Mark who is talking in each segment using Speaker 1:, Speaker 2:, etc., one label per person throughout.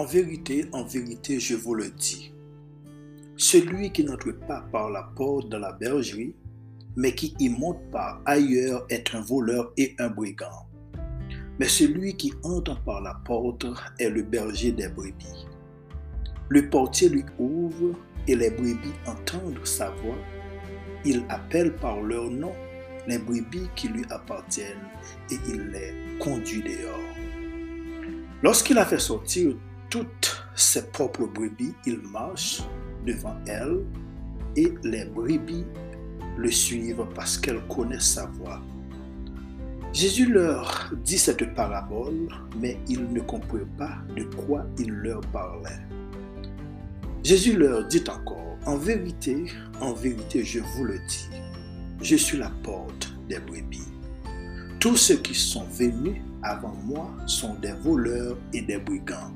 Speaker 1: En vérité, en vérité, je vous le dis. Celui qui n'entre pas par la porte dans la bergerie, mais qui y monte par ailleurs est un voleur et un brigand. Mais celui qui entre par la porte est le berger des brebis. Le portier lui ouvre et les brebis entendent sa voix. Il appelle par leur nom les brebis qui lui appartiennent et il les conduit dehors. Lorsqu'il a fait sortir toutes ses propres brebis, il marche devant elles et les brebis le suivent parce qu'elles connaissent sa voix. Jésus leur dit cette parabole, mais ils ne comprirent pas de quoi il leur parlait. Jésus leur dit encore, en vérité, en vérité, je vous le dis, je suis la porte des brebis. Tous ceux qui sont venus avant moi sont des voleurs et des brigands,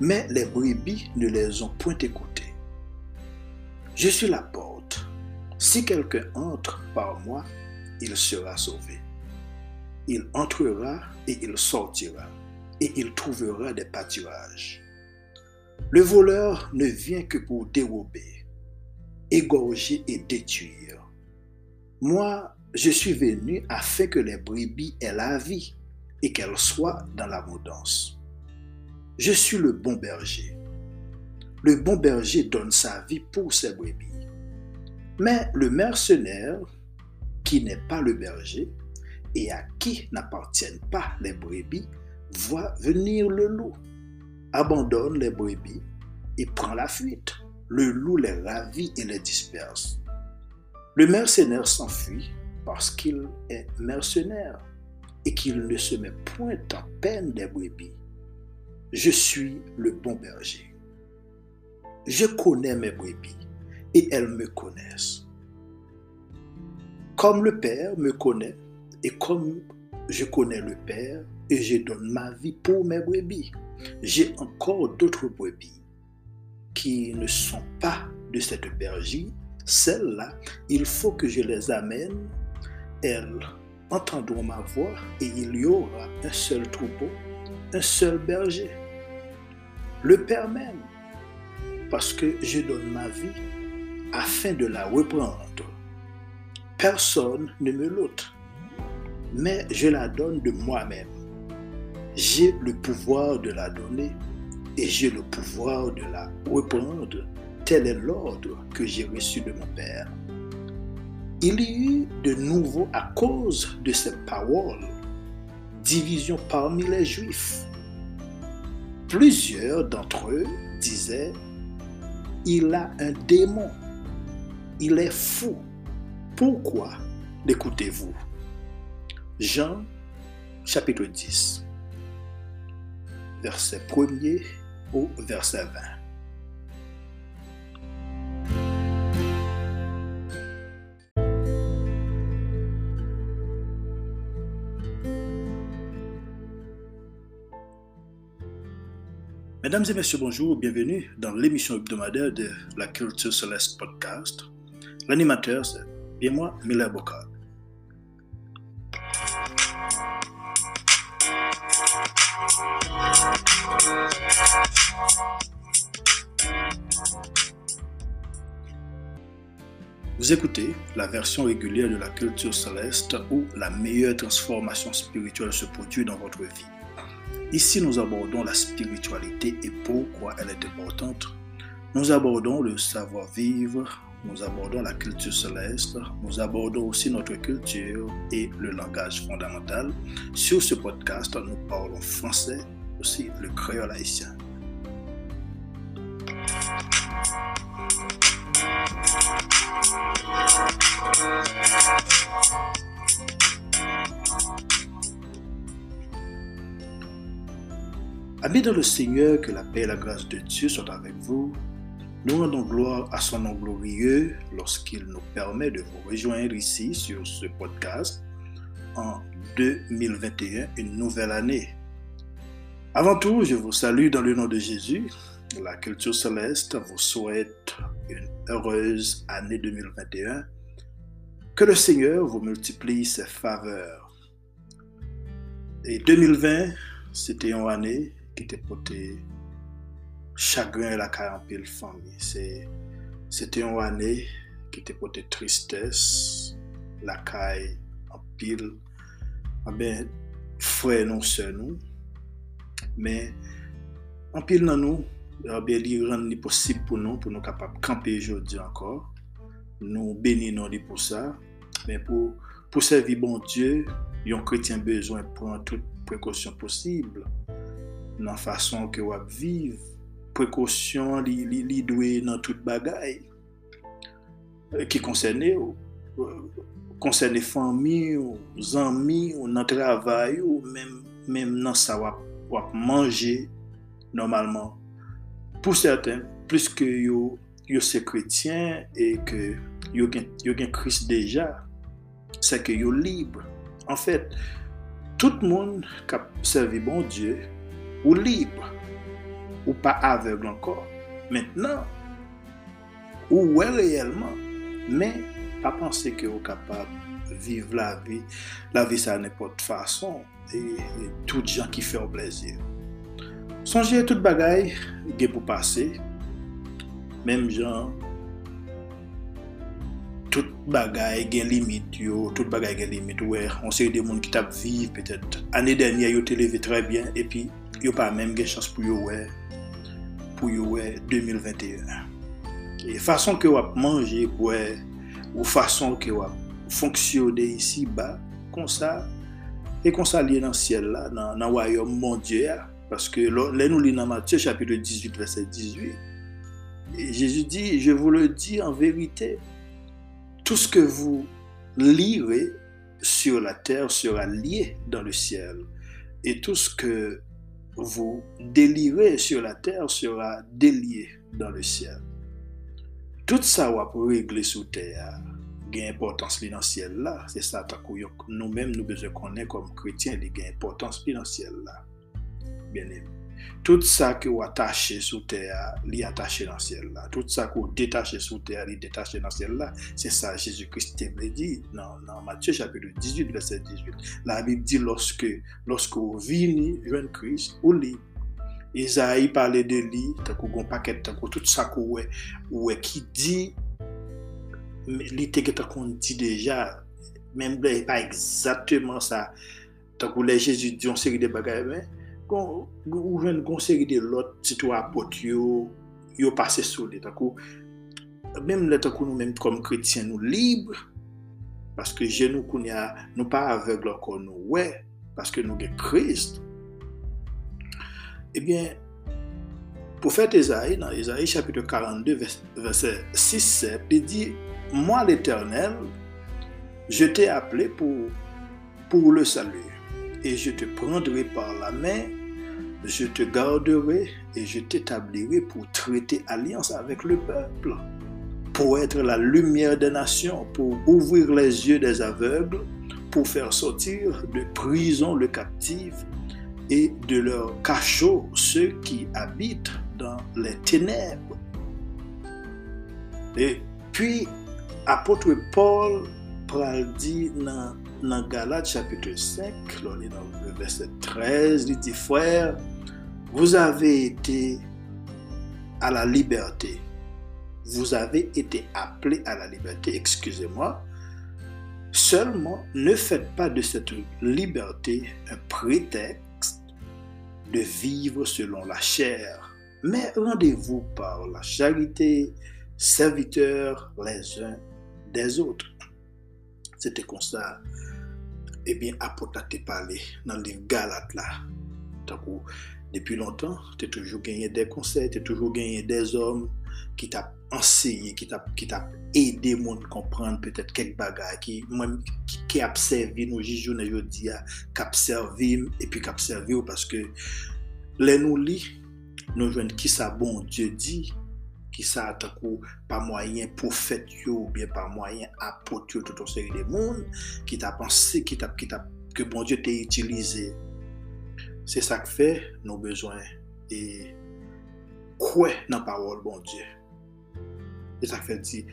Speaker 1: mais les brebis ne les ont point écoutés. Je suis la porte. Si quelqu'un entre par moi, il sera sauvé. Il entrera et il sortira, et il trouvera des pâturages. Le voleur ne vient que pour dérober, égorger et détruire. Moi, je suis venu afin que les brebis aient la vie et qu'elles soient dans l'abondance. Je suis le bon berger. Le bon berger donne sa vie pour ses brebis. Mais le mercenaire, qui n'est pas le berger et à qui n'appartiennent pas les brebis, voit venir le loup, abandonne les brebis et prend la fuite. Le loup les ravit et les disperse. Le mercenaire s'enfuit parce qu'il est mercenaire et qu'il ne se met point en peine des brebis. Je suis le bon berger. Je connais mes brebis et elles me connaissent. Comme le Père me connaît et comme je connais le Père et je donne ma vie pour mes brebis. J'ai encore d'autres brebis qui ne sont pas de cette bergerie. Celles-là, il faut que je les amène. Elles entendront ma voix et il y aura un seul troupeau, un seul berger. Le Père même, parce que je donne ma vie afin de la reprendre. Personne ne me l'ôte, mais je la donne de moi-même. J'ai le pouvoir de la donner et j'ai le pouvoir de la reprendre. Tel est l'ordre que j'ai reçu de mon Père. Il y eut de nouveau à cause de cette parole division parmi les Juifs. Plusieurs d'entre eux disaient, il a un démon il est fou. Pourquoi l'écoutez-vous Jean chapitre 10, verset 1er au verset 20. Mesdames et messieurs, bonjour, bienvenue dans l'émission hebdomadaire de la Culture Céleste Podcast. L'animateur, c'est bien moi, Miller Bocard. Vous écoutez la version régulière de la culture céleste où la meilleure transformation spirituelle se produit dans votre vie. Ici, nous abordons la spiritualité et pourquoi elle est importante. Nous abordons le savoir-vivre, nous abordons la culture céleste, nous abordons aussi notre culture et le langage fondamental. Sur ce podcast, nous parlons français, aussi le créole haïtien. Amis dans le Seigneur, que la paix et la grâce de Dieu soient avec vous. Nous rendons gloire à son nom glorieux lorsqu'il nous permet de vous rejoindre ici sur ce podcast en 2021, une nouvelle année. Avant tout, je vous salue dans le nom de Jésus. La culture céleste vous souhaite une heureuse année 2021. Que le Seigneur vous multiplie ses faveurs. Et 2020, c'était une année ki te pote chagrin la ka anpil fami. Se te yon ane ki te pote tristesse, la ka e anpil, anbe fwe non se nou, men anpil nan nou, anbe li ran ni posib pou nou, pou nou kapap kampe jodi ankor, nou beni nan li pou sa, men pou, pou servi bon Diyo, yon kretien bezwen pou an tout prekosyon posible, nan fason ke wap viv, prekosyon li, li, li dwe nan tout bagay euh, ki konsene ou, euh, konsene fami ou, zanmi ou, nan travay ou, mem, mem nan sa wap, wap manje normalman. Pou certain, plus ke yo, yo se kretien, e ke yo gen, yo gen kris deja, se ke yo libre. En fèt, fait, tout moun kap servi bon Diyo, ou libre ou pa avegle ankor. Mètnen, ou wè reyelman, men pa panse ke ou kapab vive la vi, la vi sa nepot fason, e tout jan ki fè ou plezir. Sonje tout bagay gen pou pase, menm jan, tout bagay gen limit yo, tout bagay gen limit, ouè, on se y de moun ki tap vive, petèt, ane denye yo te leve trebyen, epi yo pa menm gen chans pou yo wè, pou yo wè 2021. E fason ke wap manje, wè, ou fason ke wap fonksyode isi ba, kon sa, e kon sa liye nan siel la, nan wayom mondye ya, paske lè nou li nan Matye, chapitre 18, verset 18, Jésus di, je vous le di en verite, tout ce que vous lirez sur la terre sera liye dans le ciel, et tout ce que vous délirez sur la terre sera délié dans le ciel. Tout sa wap regle sou teya gen importans li nan siel la. Se sa takou yon nou menm nou beze konen kom kretien li gen importans li nan siel la. Bien eme. Tout sa ki ou atache sou teya li atache nan siel la. Tout sa ki ou detache sou teya li detache nan siel la. Se sa Jezu Christ te ble di nan Matye chapitou 18 verset 18. La Bib di loske ou vini jwen Christ ou li Isaïe pale de li, tout sa kou we, we ki di, li teke takou di deja, exateman sa, takou le Jezu di yon seri de bagay, men, kon, ou ven konseri de lot sitwa apot yo, yo pase sou li, takou. Mem le takou nou menm kom kretien nou libre, paske jenou koun ya nou pa avek lor kon nou we, paske nou gen krist. Ebyen, pou fèt Ezaïe, nan Ezaïe chapitre 42, verset 6-7, li di, Moi l'Eternel, je t'ai appelé pour, pour le salut, et je te prendrai par la main, je te garderai, et je t'établirai pour traiter alliance avec le peuple, pour être la lumière des nations, pour ouvrir les yeux des aveugles, pour faire sortir de prison le captif, et de leur cachot ceux qui habitent dans les ténèbres. Et puis, apôtre Paul pral dit dans, dans Galates chapitre 5, dans le verset 13, il dit, frère, vous avez été à la liberté. Vous avez été appelés à la liberté, excusez-moi. Seulement, ne faites pas de cette liberté un prétexte de vivre selon la chair, mais rendez-vous par la charité, serviteurs les uns des autres. C'était comme ça. ebyen apot la te pale nan liv galat la. Takou, depi lontan, te toujou genye de konsey, te toujou genye de zom ki tap enseye, ki tap, ki tap ede moun kompran petet kek bagay, ki, ki, ki ap servi nou jijou na jodi ya, kap servi epi kap servi ou paske le nou li, nou jwen ki sa bon Diyo di, qui ça attaque pas moyen prophète ou bien pas moyen apôtre tout un série de monde qui t'a pensé, qui t'a, qui t'a, que bon Dieu t'a utilisé. C'est ça que fait nos besoins et quoi dans la parole bon ça fait dit,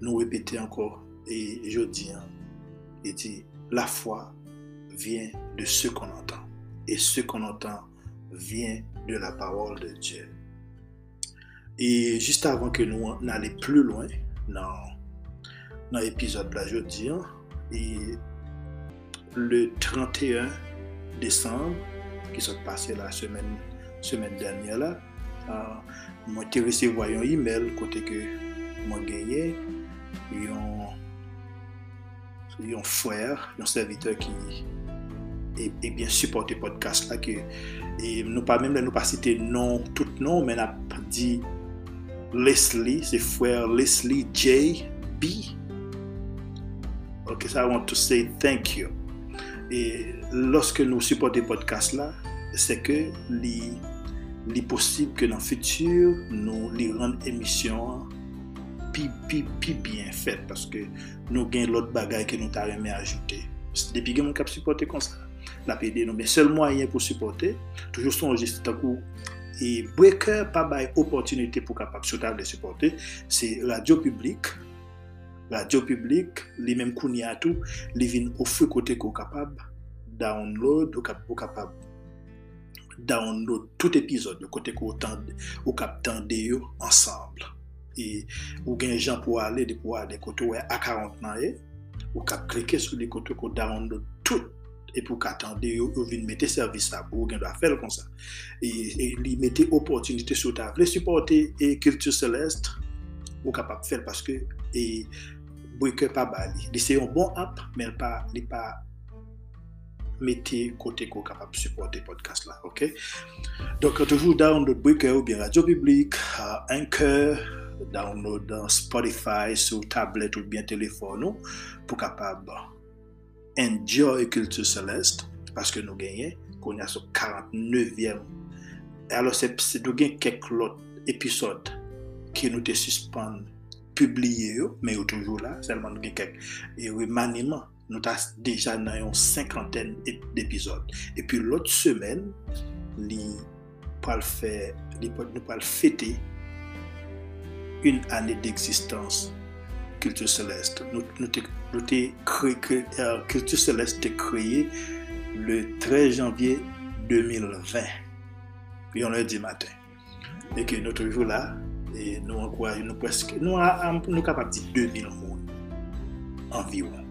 Speaker 1: nous répéter encore, et je dis, hein, et dit, la foi vient de ce qu'on entend. Et ce qu'on entend vient de la parole de Dieu. E jist avan ke nou nan ale plou lwen nan, nan epizod la jodi an, e le 31 Desembre, ki sot pase la semen, semen danyan la, an, mwen te resevo yon e-mail kote ke mwen genye, yon, yon fwer, yon serviteur ki e, e bien supporte podcast la ki, e nou pa mèm la nou pa site non, tout non, men ap di Leslie, c'est frère Leslie J. B. Ok, so I want to say thank you. Et lorsque nous supportons podcast là, c'est que est possible que dans le futur, nous les rendons émission plus bien faite parce que nous avons l'autre bagage que nous avons ajouté. Depuis que nous avons supporté comme ça, la PD, nous mais seul moyen pour supporter, toujours son geste et Breaker pas bail opportunité pour capable de supporter, c'est radio publique. Radio publique, les mêmes kounia tout, les vinn offrir côté qu'on capable download ou capable download tout épisode de côté qu'on ou capable ensemble. Et ou gen gens pour aller de pour aller côté à 40 ans ou cap cliquer sur les côtés qu'on download tout e pou katande yo, yo vin mette servis sa pou gen do a fel kon sa. E, e li mette opotunite sou ta vle supporte e kiltu selestre ou kapap fel paske e bouike pa bali. Li se yon bon ap, men pa, li pa mette kote ko kapap supporte podcast la, ok? Donk toujou download bouike ou bien radio publik, anker, download Spotify sou tablet ou bien telefon nou pou kapap bon. enjoy kultur seleste, paske nou genyen, kon ya sou 49èm. Alo se nou gen kek lot episod ki nou te suspande publiye yo, men yo toujou la, selman nou gen kek. E wè maniman, nou ta deja nan yon 50èn epizod. E pi lot semen, li pal fè, li pal nou pal fète yon anè d'eksistans Culture Céleste est créé le 13 janvier 2020, puis on du matin. Et que nous toujours là, et nous encourageons, nous presque, nous sommes capables de dire 2000 monde environ,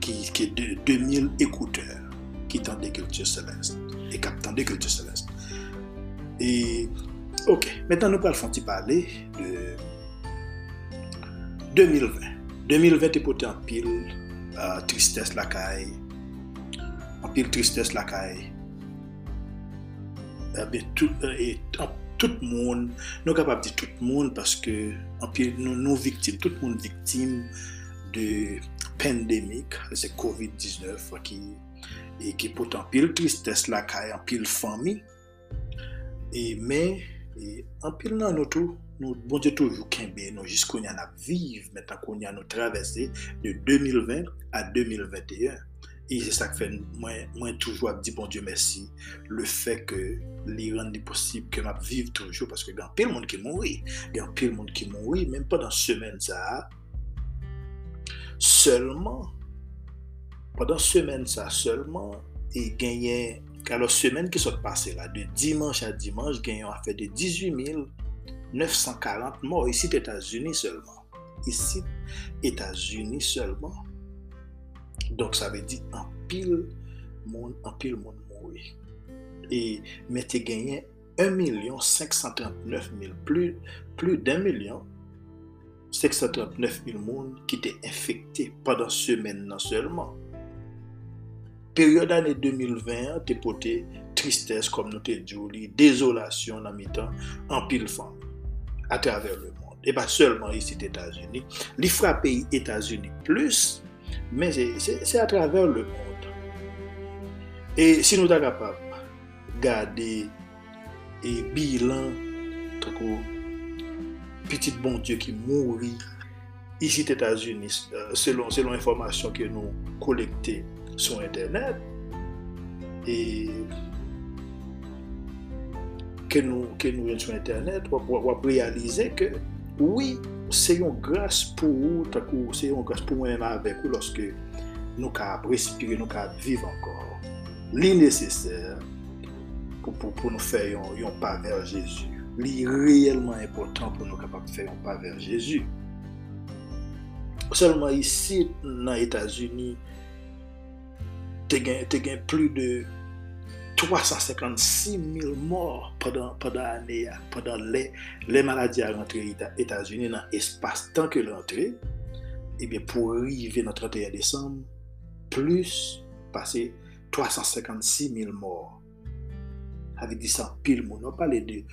Speaker 1: qui, est 2000 écouteurs qui tendent Culture Céleste et qui attendent Culture Céleste. Et, ok, maintenant nous allons parler de 2020. 2020 te pote an pil uh, tristesse lakay. An pil tristesse lakay. Uh, tout, uh, tout moun, nou kapap di tout moun paske an pil nou, nou viktim, tout moun viktim de pandemik, se COVID-19 ki, ki pote an pil tristesse lakay, an pil fami. E men, E anpil nan nou tou, nou bon diyo toujou kenbe nou jiskoun yan ap viv metan kon yan nou travese de 2020 a 2021. E se sak fe mwen, mwen toujou ap di bon Diyo mersi le fe ke li rande posib ke m ap viv toujou paske gen pil moun ki mounri. Gen pil moun ki mounri, menm pa dan semen sa. Seleman, pa dan semen sa seleman, e genyen ka lo semen ki sot pase la, de dimanche a dimanche, genyen a fe de 18 mil 940 morts ici aux États-Unis seulement. Ici, États-Unis seulement. Donc ça veut dire un pile monde, un pile monde mourir. Et mais tu gagné 1 539 000, plus, plus d'un million 539 000 monde qui étaient infectés pendant semaine seulement. Période année 2020, tu porté tristesse comme nous te dit, désolation dans mi-temps, en pile femme à travers le monde. Et pas seulement ici aux États-Unis. Il frappe les États-Unis plus, mais c'est à travers le monde. Et si nous sommes capables de garder et bilan, petit bon Dieu qui mourit ici aux États-Unis, euh, selon, selon l'information que nous collectons sur Internet, et que nous, que nous sur Internet, on réaliser que oui, c'est une grâce pour vous, c'est une grâce pour moi-même avec vous lorsque nous pouvons respirer, nous pouvons vivre encore. L'innécessaire pour, pour, pour nous faire un, pas vers Jésus. li réellement important pour nous capables de faire un pas vers Jésus. Seulement ici, dans les États-Unis, tu as plus de 356 000 morts pendant, l'année, pendant les, maladies à rentrer aux États-Unis dans l'espace tant que l'entrée. Et bien, pour arriver le 31 décembre, plus passer 356 000 morts. Avec dit ça, pile monde. On parle de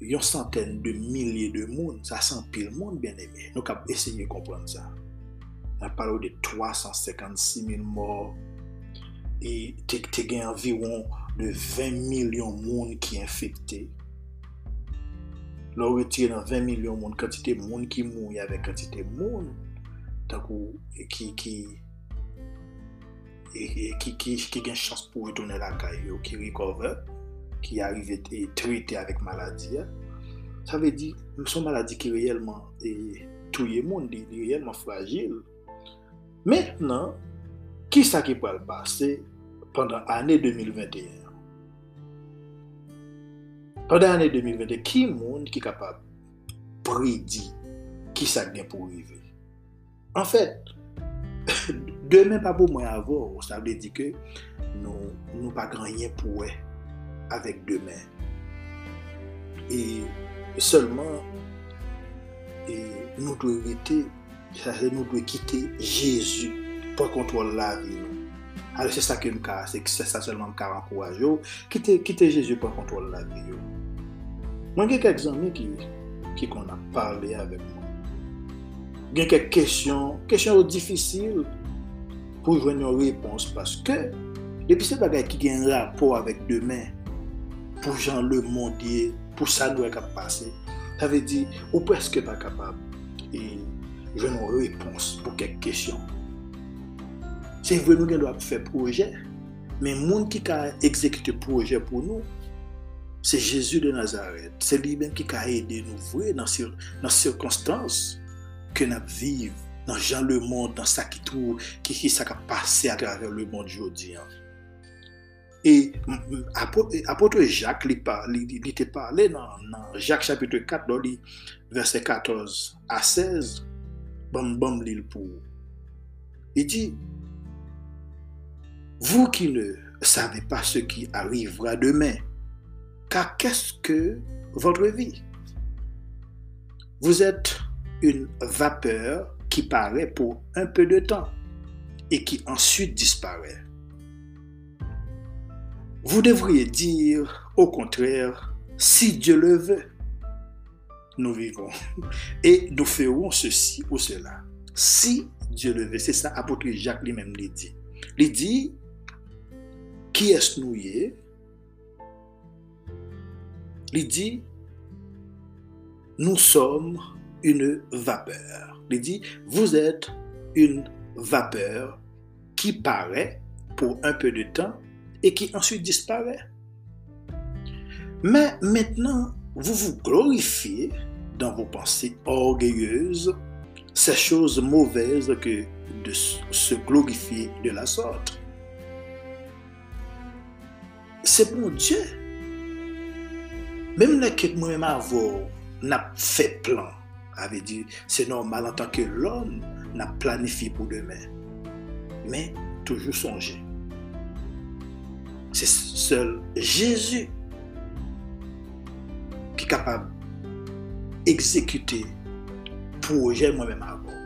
Speaker 1: une centaine de milliers de monde. Ça sent pile monde, bien aimé. Nous avons essayé de comprendre ça. On parle de 356 000 e tek te gen anviron de 20 milyon moun ki infekte. Lò retire nan 20 milyon moun, kantite moun ki moun, yave kantite moun, takou e ki, e, e ki, ki, ki gen chans pou retounen la kayo, ki recover, ki arrive et trite avèk maladi ya. Sa ve di, mson maladi ki reyelman touye moun, di reyelman fragil. Mètnen, ki sa ki pou al pase, pendant l'année 2021. Pendant l'année 2021, qui monde qui est capable de prédire qui ça vient pour arriver? En fait, demain pas pour moi avant, ça veut dire que nous n'avons pas grand-rien pour avec demain. Et seulement, et nous devons éviter, nous devons quitter Jésus pour contrôler la vie. Ale se sa ke m ka, se sa selman m ka ankouraj yo, kite, kite Jezu pou kontrol la vi yo. Mwen gen kek zanmi ki, ki kon ap parle avèk mwen. Gen kek kesyon, kesyon ou difisil pou jwen yon repons paske depi se bagay ki gen rapor avèk demè pou jan le mondye, pou sa nou ek ap pase, ta ve di ou preske pa kapab e jwen yon repons pou kek kesyon. C'est vrai nous doit faire projet, mais le monde qui a exécuté le projet pour nous, c'est Jésus de Nazareth. C'est lui-même qui a aidé nous dans les circonstances que nous vivons dans le monde, dans ça qui trouve, qui, qui passé à travers le monde aujourd'hui. Hein. Et apôtre Jacques, il était parlé dans, Jacques chapitre 4, dans verset 14 à 16, bam bam l'île pour. Il dit, vous qui ne savez pas ce qui arrivera demain, car qu'est-ce que votre vie? Vous êtes une vapeur qui paraît pour un peu de temps et qui ensuite disparaît. Vous devriez dire au contraire, si Dieu le veut, nous vivons et nous ferons ceci ou cela. Si Dieu le veut, c'est ça apôtre Jacques lui-même lui dit. Il dit, qui est-ce nous Il dit, nous sommes une vapeur. Il dit, vous êtes une vapeur qui paraît pour un peu de temps et qui ensuite disparaît. Mais maintenant, vous vous glorifiez dans vos pensées orgueilleuses, ces choses mauvaises que de se glorifier de la sorte. C'est mon Dieu. Même les que moi-même avant n'a fait plan avait dit, c'est normal en tant que l'homme n'a planifié pour demain. Mais toujours songer. C'est seul Jésus qui est capable d'exécuter projet moi-même avant.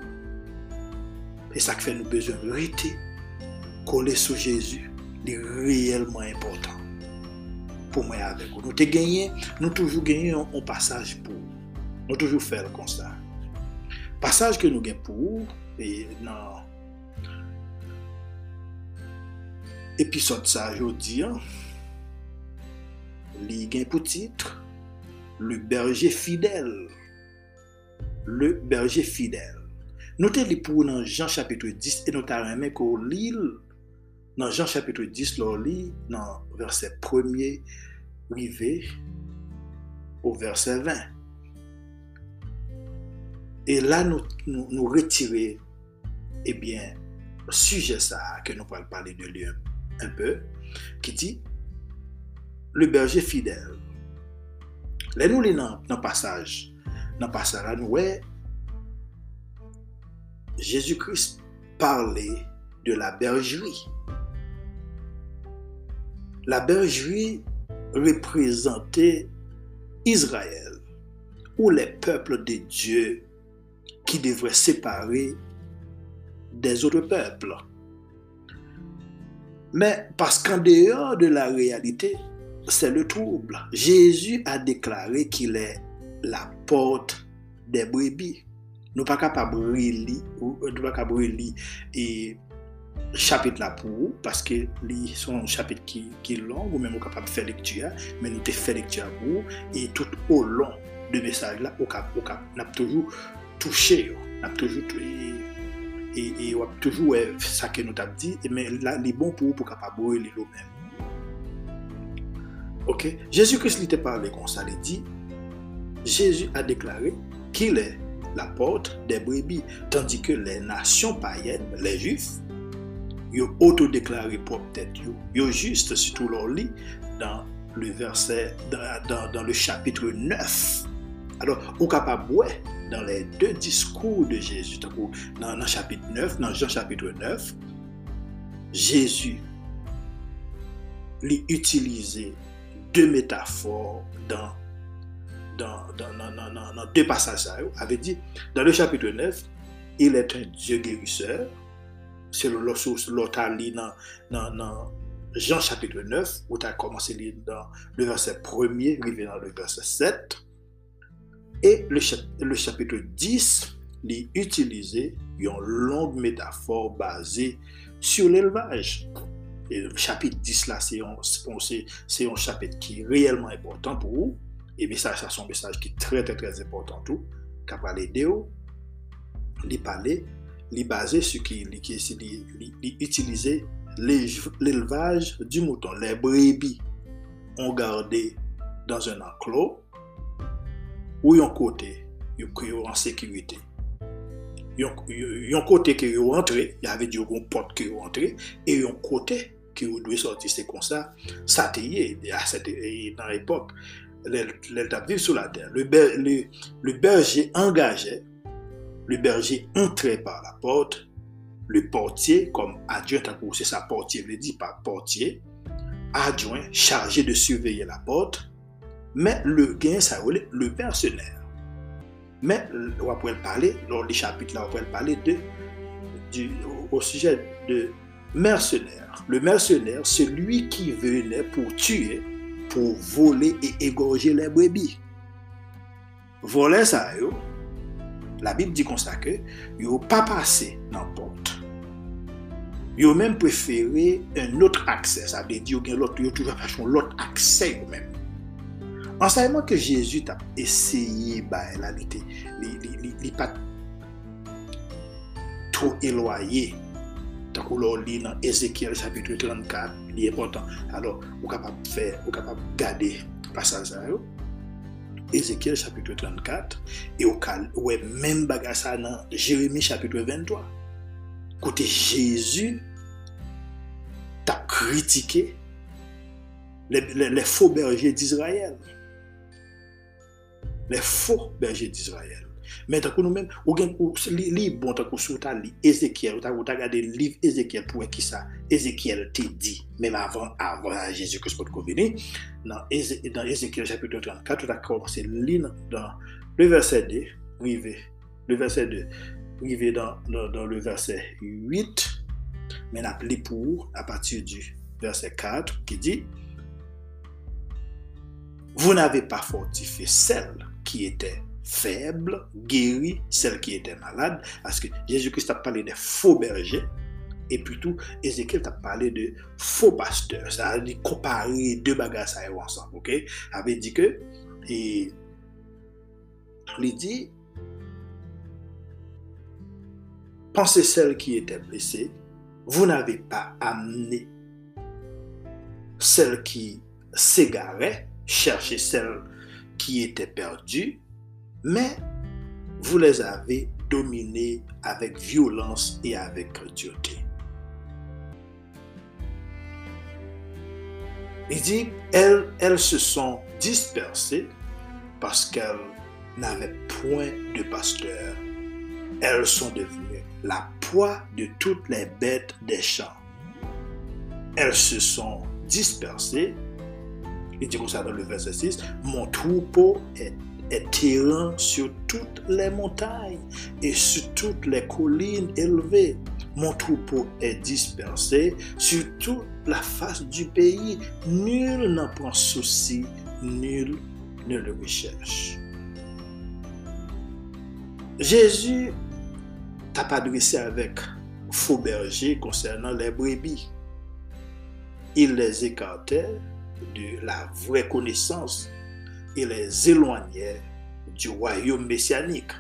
Speaker 1: Et ça fait nous besoin de rester coller sur Jésus, est réellement pou mwen avek ou. Nou te genyen, nou toujou genyen an pasaj pou ou. Nou toujou fel kon sa. Pasaj ke nou gen pou ou, e nan episod sa jodi an, li gen pou titre, Le berje fidel. Le berje fidel. Nou te li pou nan Jean chapitre 10, e nou ta remen ko li l, dans Jean chapitre 10, l'on lit dans verset 1er, arrivé au verset 20. Et là, nous, nous, nous retirer, eh bien, le sujet ça, que nous allons parler de lui un, peu, qui dit, le berger fidèle. Lè nou li nan passage, nan passage la nou wè, Jésus-Christ parle de la bergerie. La bergerie représentait Israël, ou les peuples de Dieu qui devraient séparer des autres peuples. Mais parce qu'en dehors de la réalité, c'est le trouble. Jésus a déclaré qu'il est la porte des brebis. Nous lire nous pas capable lire et chapitre là pour parce que li son chapitre qui qui est long ou même on capable faire lecture mais nous te fait lecture pour et tout au long de message là cap n'a toujours touché n'a toujours et, et, on a toujours ça que nous t'a dit mais là les bon pour pour capable lire même. OK? Jésus-Christ lui t'a parlé comme ça il dit Jésus a déclaré qu'il est la porte des brebis, tandis que les nations païennes, les juifs, ont auto-déclaré pour tête Ils ont juste surtout leur lit dans le verset, dans, dans, le chapitre 9. Alors, on capable dans les deux discours de Jésus, dans, le chapitre 9, dans Jean chapitre 9, Jésus lui utilisé deux métaphores dans dans, dans, deux passages, avait dit, dans le chapitre 9, il est un Dieu guérisseur. selon lò sous lò ta li nan, nan, nan Jean chapitre 9, ou ta komanse li nan le verset 1er, rive nan le verset 7, et le, le chapitre 10 li utilize yon long metafor basé sur l'élevage. Chapitre 10 la, se yon chapitre ki reyelman important pou ou, e mesaj sa son mesaj ki tre tre tre important ou, kap pale de ou, li pale il basé sur qui il utilisait l'élevage du mouton. Les brebis ont gardé dans un enclos où ont côté, ont en sécurité. Ils ont côté qui ont entré, il y avait du porte qui ont entré, et ont côté qui ont dû sortir. C'est comme ça, ça dans l'époque l'état vivre sur la terre. Le, berger engageait, le berger entrait par la porte, le portier, comme adjoint, c'est sa portier, le dit pas portier, adjoint chargé de surveiller la porte, mais le gain, ça le mercenaire. Mais on va parler, dans les chapitres là, on va parler du, au sujet de mercenaire. Le mercenaire, c'est lui qui venait pour tuer, pour voler et égorger les brebis. Voler ça, la Bible dit comme ça que yo pas passé dans la porte. Yo même un autre accès, ça veut dire l'autre yo toujours l'autre accès même. Enseignement que Jésus a essayé bah il pas trop éloigné. Tant qu'on lit dans Ézéchiel chapitre 34, est important. Alors, vous capable de faire, vous capable de garder passage Ézéchiel chapitre 34 et au ouais même bagage dans Jérémie chapitre 23. Côté Jésus t'a critiqué les faux bergers d'Israël. Les faux bergers d'Israël. Men takou nou men, ou gen, li bon takou sou ta li Ezekiel, ou takou ta gade liv Ezekiel pou ki sa Ezekiel te di, men avan, avan Jezu kous pot kovini, nan Ezekiel chapitou 34, ou ta komanse li nan le verset 2, le verset 2, rive dan le verset 8, men ap li pou, a patir du verset 4, ki di, Vous n'avez pas fortifié celle qui était faible, guérit celle qui était malade, parce que Jésus-Christ a parlé des faux bergers, et plutôt Ézéchiel a parlé de faux pasteurs. Ça a dit comparer deux bagages ensemble, ok? avait dit que, et, il dit, pensez celle qui était blessée, vous n'avez pas amené celle qui s'égarait, cherchez celle qui était perdue, mais vous les avez dominés avec violence et avec dureté. Il dit, elles, elles se sont dispersées parce qu'elles n'avaient point de pasteur. Elles sont devenues la proie de toutes les bêtes des champs. Elles se sont dispersées. Il dit comme ça dans le verset 6, Mon troupeau est, est errant sur toutes les montagnes et sur toutes les collines élevées. Mon troupeau est dispersé sur toute la face du pays. Nul n'en prend souci, nul ne le recherche. Jésus t'a adressé avec faux berger concernant les brebis. Il les écartait de la vraie connaissance et les éloignait du royaume messianique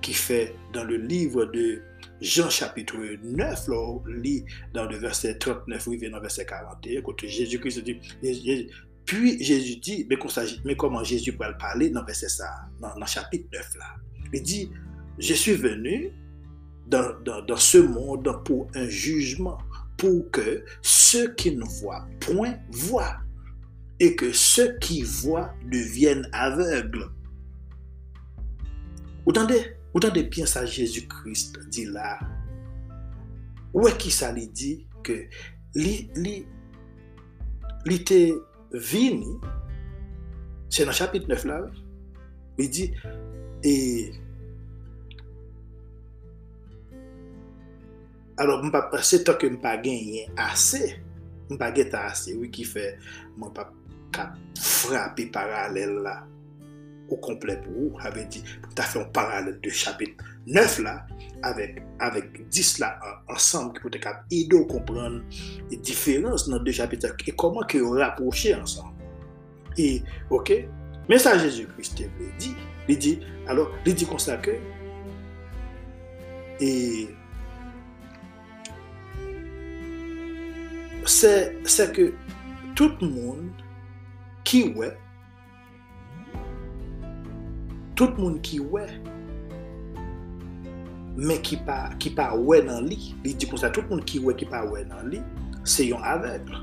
Speaker 1: qui fait dans le livre de Jean chapitre 9, là, on lit dans le verset 39, oui, dans le verset 41, quand Jésus-Christ dit, puis Jésus dit, mais, mais comment Jésus peut parler dans verset ça, dans, le chapitre 9 là? Il dit, je suis venu dans, dans, ce monde pour un jugement, pour que ceux qui ne voient point voient, et que ceux qui voient deviennent aveugles. Ou tendez, ou tendez bien ça Jésus-Christ dit là. Ou est qui ça lui dit que li, li, li te vini, c'est dans chapitre 9 là, il dit, et Alors, mpa, se to ke mpa gen yen ase, mpa gen ta ase, wè ki fè, mpa ka frapi paralel la, au complet pour vous, avait dit, tu as fait un parallèle de chapitre 9 là, avec, avec 10 là ensemble, qui peut être aider à comprendre les différences dans deux chapitres et comment que rapprocher ensemble. Et, ok, mais ça Jésus-Christ dit, il dit, alors, il dit comme ça que, et c'est que tout le ki wè, tout moun ki wè, men ki pa, ki pa wè nan li, li di kon sa, tout moun ki wè ki pa wè nan li, se yon avegle.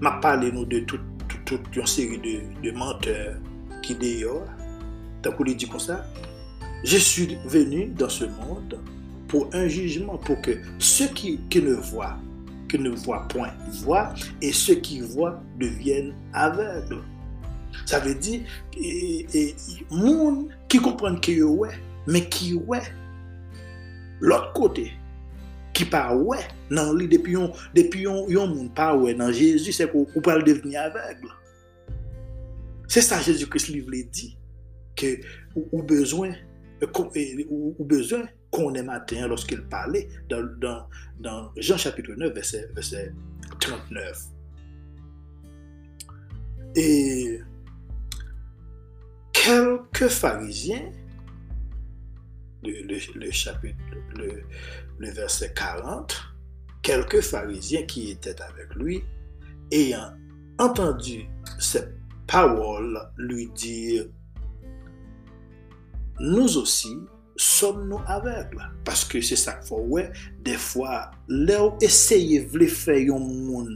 Speaker 1: Ma pale nou de tout, tout, tout yon seri de, de menteur ki de yo, tan kou li di kon sa, je suis venu dans ce monde pou un jugement, pou ke se ki, qui ne vwa, ki ne vwa point vwa, et se ki vwa devienne avègle. Ça veut dire, et, moun qui comprennent que ouais, mais qui ouais, l'autre côté, qui pas ouais, lui depuis yon, depuis yon, yon moun pas ouais, dans Jésus, c'est qu'on peut devenir aveugle. C'est ça Jésus-Christ lui dire, que ou, besoin, ou, besoin ait matin lorsqu'il parlait dans, Jean chapitre 9, verset, verset 39. Et quelques pharisiens, le, chapitre, le, verset 40, quelques pharisiens qui étaient avec lui, ayant entendu cette parole lui dire, nous aussi som nou avegle. Paske se sak fò wè, defwa, lè ou eseye vle fè yon moun,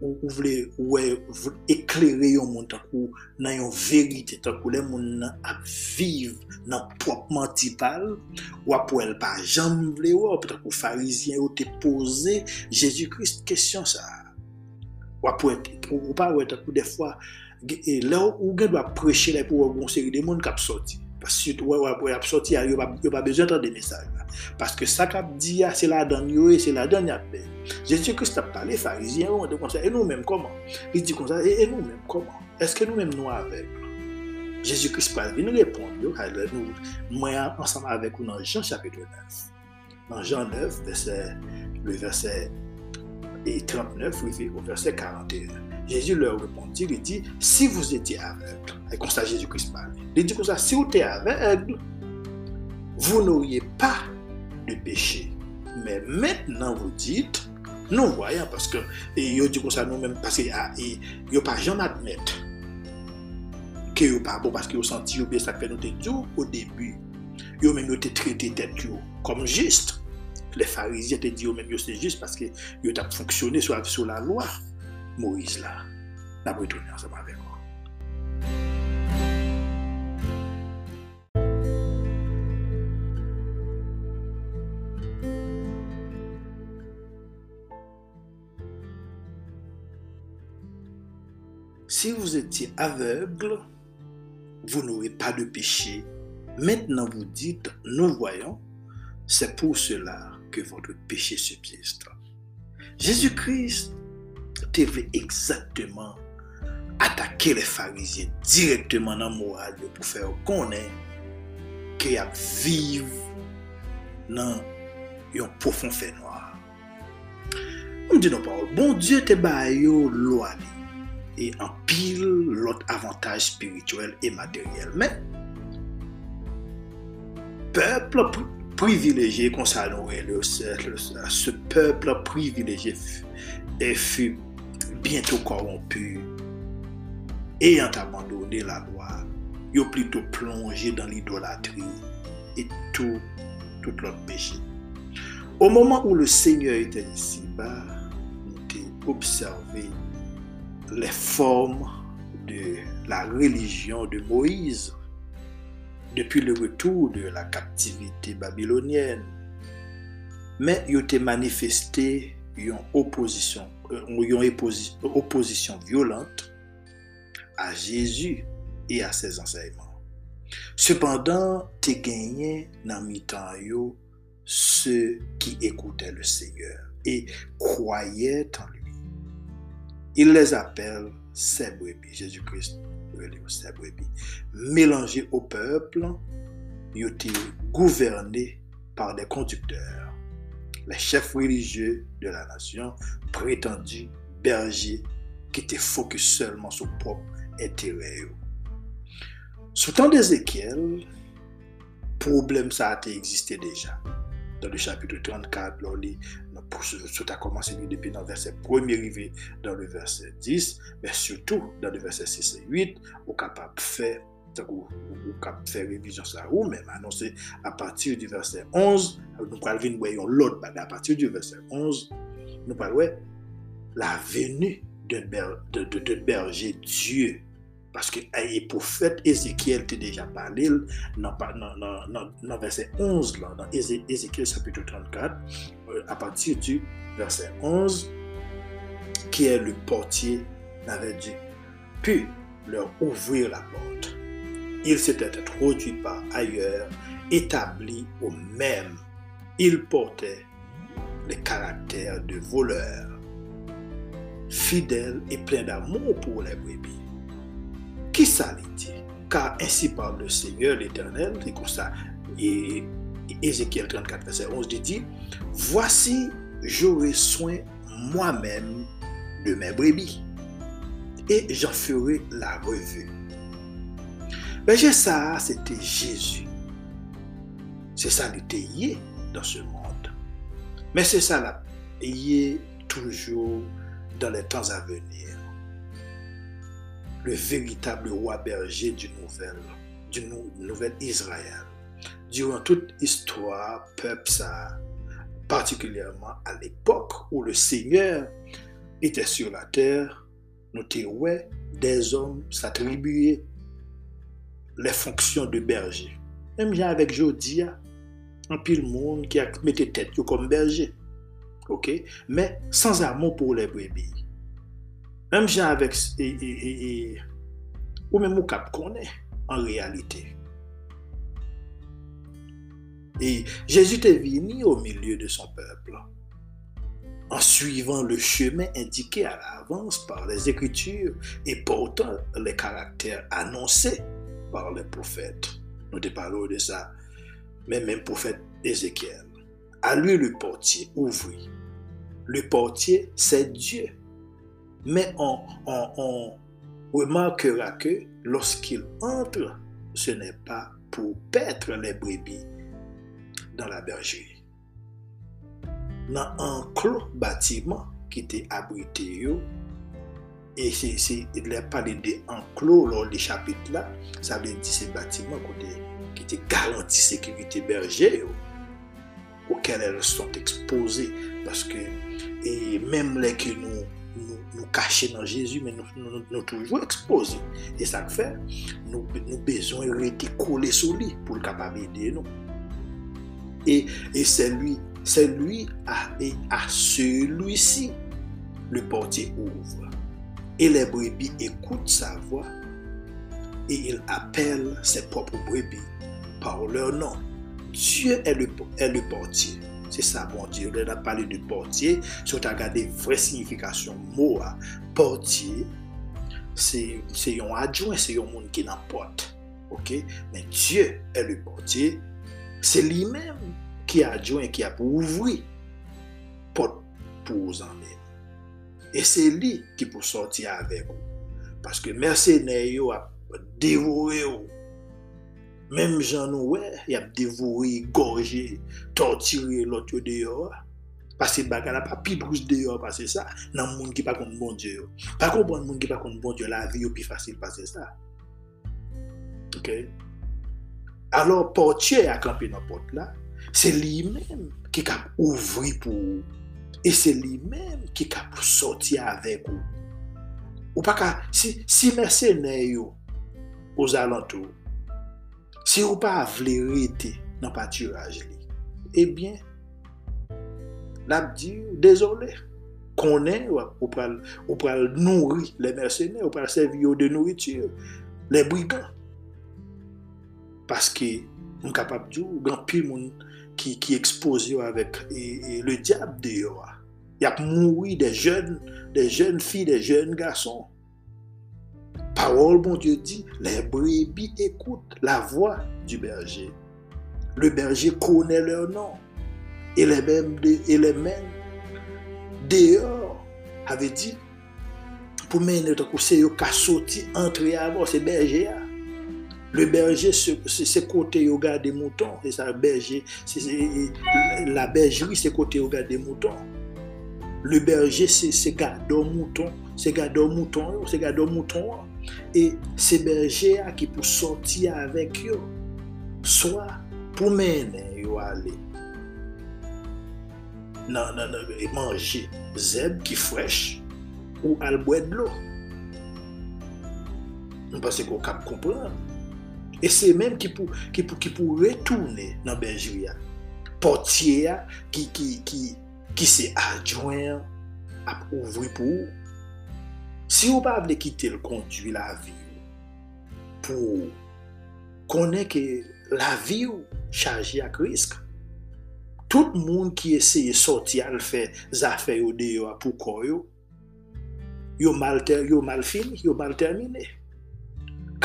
Speaker 1: ou, ou vle wè, eklerè yon moun takou nan yon verite, takou lè moun nan ap viv nan prop mantipal, wap wèl pa jam vle wè, takou farizyen ou te pose, Jésus Christ kesyon sa. Wap wè, ou pa wè takou defwa, lè ou gen dwa preche lè pou wè goun seri de moun kap soti. Pasyot wè wè wè ap soti a, yo pa bezon tan de mesaj la. Paske sa kap di ya, se la dan yo e, se la dan ya pe. Jesu Christ ap pale farizyen ou an de konsa, e nou menm koman? Li di konsa, e nou menm koman? Eske nou menm nou avek? Jesu Christ pal vi nou repon yo, ale nou mwen ansama avek ou nan Jean chapitre 9. Nan Jean 9, verset, le verset 39, le verset 41. Jésus leur répondit, il dit, si vous étiez aveugle, et ça Jésus-Christ parle, il dit comme ça, si vous étiez aveugle, vous n'auriez pas de péché. Mais maintenant vous dites, nous voyons parce que yo dit comme ça nous-mêmes parce que ah, yo pas jamais admettre que yo pas bon parce que yo senti bien ça fait nous dit au début. Yo même yo te traité tête comme juste. Les pharisiens te dit yo même yo c'est juste parce que yo t'a fonctionné sur la loi Moïse là. N'a pas retourné ensemble avec moi. Si vous étiez aveugle, vous n'aurez pas de péché. Maintenant vous dites, nous voyons, c'est pour cela que votre péché subsiste. Jésus-Christ teve ekzaktman atake le farizyen direktman nan moral yo pou fè yo konen ki ap viv nan yon profon fè noa. Mwen di nou parol, bon Diyo te bay yo lo ali e anpil lot avantaj spirituel e materyel men. Pepl privileje konsalon re, se pepl privileje e fi bientôt corrompu, ayant abandonné la loi, il a plutôt plongé dans l'idolâtrie et tout, tout l'autre péché. Au moment où le Seigneur était ici-bas, nous observé les formes de la religion de Moïse depuis le retour de la captivité babylonienne. Mais il a manifesté une opposition, euh, une opposition violente à Jésus et à ses enseignements. Cependant, tu gagné dans mi-temps ceux qui écoutaient le Seigneur et croyaient en lui. Il les appelle ses brebis. Jésus-Christ ses brebis. Mélangés au peuple, ils étaient gouvernés par des conducteurs, les chefs religieux de la nation, prétendus bergers qui étaient focus seulement sur propre intérêt. Sous temps d'Ézéchiel, problème ça a existé déjà dans le chapitre 34, là, tout a commencé depuis dans le verset 1 arrivé dans le verset 10, mais surtout dans le verset 6 et 8, on est capable de faire ou, ou, faire révision ça ou même annoncer à partir du verset 11 nous parlons voyons l'autre à partir du verset 11 nous parlons la venue d'un berger Dieu parce que le prophète Ézéchiel t'a déjà parlé dans, le verset 11, dans Ézéchiel chapitre 34, euh, à partir du verset 11, qui est le portier n'avait dit, puis leur ouvrir la porte. Il s'était introduit par ailleurs, établi au même. Il portait le caractère de voleur, fidèle et plein d'amour pour les brebis qui ça dit Car ainsi parle le Seigneur l'Éternel, et comme ça, et Ézéchiel 34, verset 11 dit, Voici, j'aurai soin moi-même de mes brebis, et j'en ferai la revue. J'ai ça, c'était Jésus. C'est ça l'était dans ce monde. Mais c'est ça là, est toujours dans les temps à venir le véritable roi berger du nouvel, du nouvel Israël. Durant toute histoire, peuple ça, particulièrement à l'époque où le Seigneur était sur la terre, nous ouais, des hommes s'attribuaient les fonctions de berger. Même bien avec Jodia, un pile monde qui a mis tête comme berger. OK? Mais sans amour pour les brebis. Même gens avec ou même au cap qu'on est en réalité. Et Jésus est venu au milieu de son peuple en suivant le chemin indiqué à l'avance par les Écritures et portant les caractères annoncés par les prophètes. Nous te parlons de ça, mais même prophète Ézéchiel. À lui le portier ouvrit. Le portier, c'est Dieu. Mais on, remarquera que lorsqu'il entre, ce n'est pas pour paître les brebis dans la bergerie. Dans un clos bâtiment qui était abrité, et c'est, il a parlé d'enclos dans les chapitres là, ça veut dire ces bâtiments qui étaient garantis sécurité berger auxquels elles sont exposées parce que même les que nous nous cacher dans Jésus, mais nous, nous, toujours exposés. Et ça fait, nous, nous besoin de collés sur lui pour le capable d'aider nous. Et, c'est lui, c'est lui et à celui-ci, le portier ouvre. Et les brebis écoutent sa voix et il appelle ses propres brebis par leur nom. Dieu est le, est le portier. Se sa bon diyo, lè la pale de portier, sou ta gade vre signifikasyon mou a. Portier, se, se yon adjouen, se yon moun ki nan pot. Ok? Men diyo e le portier, se li men ki adjouen ki a pou ouvri pot pou zanmen. Et c'est lui qui peut sortir avec vous. Parce que mercenaires a dévoré vous. Même Jean Noué, il a dévoré, gorgé, torturé l'autre dehors. Parce que bagarre n'a pas plus brusque dehors parce ça dans le monde qui pas contre bon Dieu. Pas comprendre le monde qui pas contre bon Dieu, la vie est plus facile passer ça. OK? Alors portier a campé dans la porte là, c'est lui-même qui a ouvert pour E se li men ki ka pou soti avek ou. Ou pa ka, si, si mersenè yo, ou zalantou, si ou pa vle rete nan paturaj li, eh ebyen, labdi ou dezolè, konen ou pral, ou pral nouri le mersenè, ou pral servi yo de nouritur, le brigant. Paske, nou kapap di ou, gran pi moun ki, ki expose yo avek e, e, le diab de yo a. Il y a mourir des jeunes, des jeunes filles, des jeunes garçons. Parole, bon Dieu dit, les brebis écoutent la voix du berger. Le berger connaît leur nom et les mêmes, dehors avait dit pour mener de c'est yo ka sorti entrer avant c'est berger le berger c'est côté garde des moutons ça berger la bergerie c'est côté garde des moutons Le berje se gado mouton, se gado mouton yo, se gado mouton yo. E se berje a ki pou soti avèk yo. Soa pou menen yo ale. Nan nan nan, e manje zeb ki fwesh ou albwèd lo. Mwen pase kon kap kompran. E se menm ki pou, pou, pou retoune nan berje ya. Potye ya ki... ki, ki ki se adjouen ap ouvri pou. Si ou pa avle kite l kondwi la vi ou, pou konen ke la vi ou chaji ak risk, tout moun ki eseye soti al fe zafè yo deyo apou koyo, yo mal, ter, yo mal fini, yo mal termine.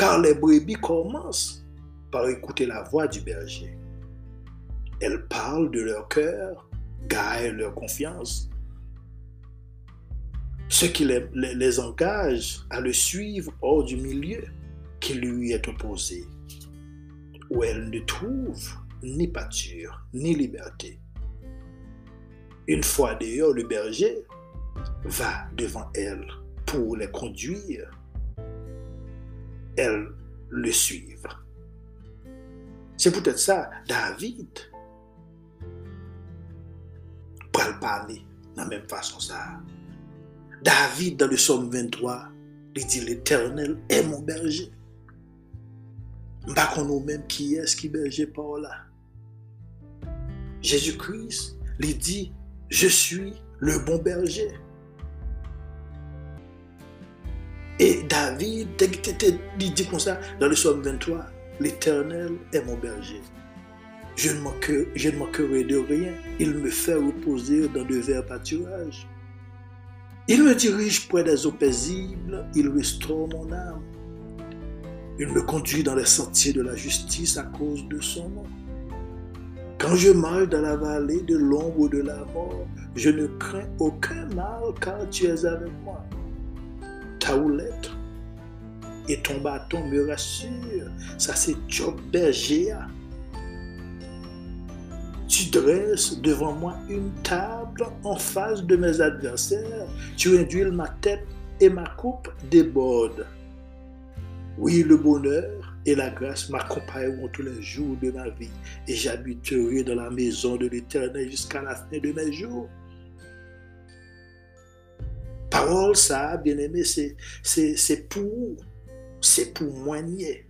Speaker 1: Kar le brebi komanse par ekoute la voa du berje. El parle de lor kèr gagnent leur confiance. Ce qui les, engage à le suivre hors du milieu qui lui est opposé, où elles ne trouvent ni pâture, ni liberté. Une fois d'ailleurs, le berger va devant elle pour les conduire. Elles le suivent. C'est peut-être ça, David, pour le parler de la même façon ça. David, dans le psaume 23, il dit L'Éternel est mon berger. Pas nous même qui est-ce qui berger par là. Jésus-Christ lui dit, je suis le bon berger. Et David, il dit comme ça dans le psaume 23, l'Éternel est mon berger. Je ne, manquerai, de rien. Il me fait reposer dans de verts pâturages. Il me dirige près des eaux paisibles. Il restaure mon âme. Il me conduit dans les sentiers de la justice à cause de son nom. Quand je marche dans la vallée de l'ombre de la mort, je ne crains aucun mal car tu es avec moi. Ta houlette et ton bâton me rassurent. Ça, c'est Job. Tu dresses devant moi une table en face de mes adversaires. Tu induis ma tête et ma coupe déborde. Oui, le bonheur et la grâce m'accompagneront tous les jours de ma vie et j'habiterai dans la maison de l'Éternel jusqu'à la fin de mes jours. Parole ça, bien aimé, c'est pour, c'est pour moigner.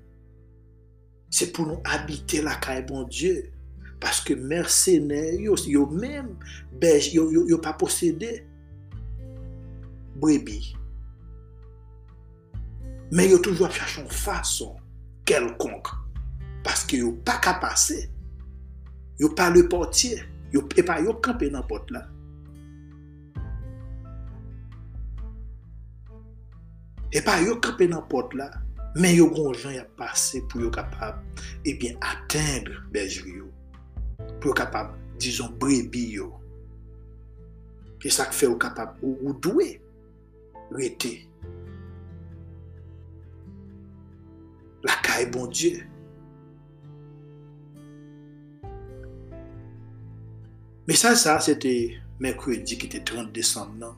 Speaker 1: C'est pour nous habiter la caille bon Dieu. Paske mersenè yo, yo mèm, bej, yo, yo, yo pa posede brebi. Men yo toujwa chachon fason kelkonk. Paske yo pa ka pase. Yo pa le potye. Yo pe pa yo kampe nan pot la. E pa yo kampe nan pot la. Men yo gonjan ya pase pou yo kapab ebyen atendre bej yo. pou yo kapab, dizon, brebi yo. E sak fe yo kapab, ou, ou dwe, rete. La ka e bon Diyo. Me sa sa, se te Merkredi ki te 30 Desem nan,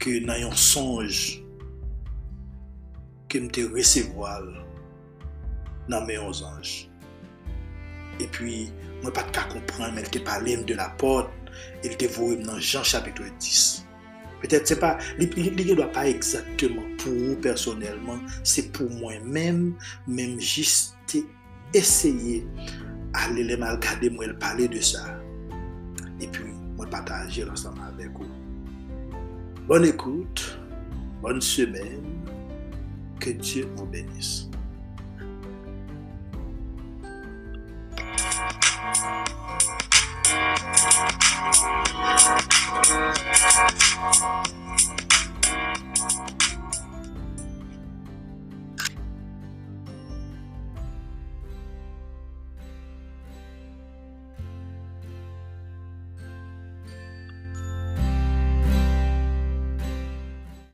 Speaker 1: ke nan yon sonj ke mte resevoal nan men yon zanj. E pi mwen pat ka kompran men te palem de la pot. El te vouem nan Jean chapitre 10. Petet se pa, li ge do pa exactement pou ou personelman. Se pou mwen men, men jiste eseye ale le mal gade mwen pale de sa. E pi mwen pataje lansanman avek ou. Bon écoute, bon semen, ke Diyo mwen benisse.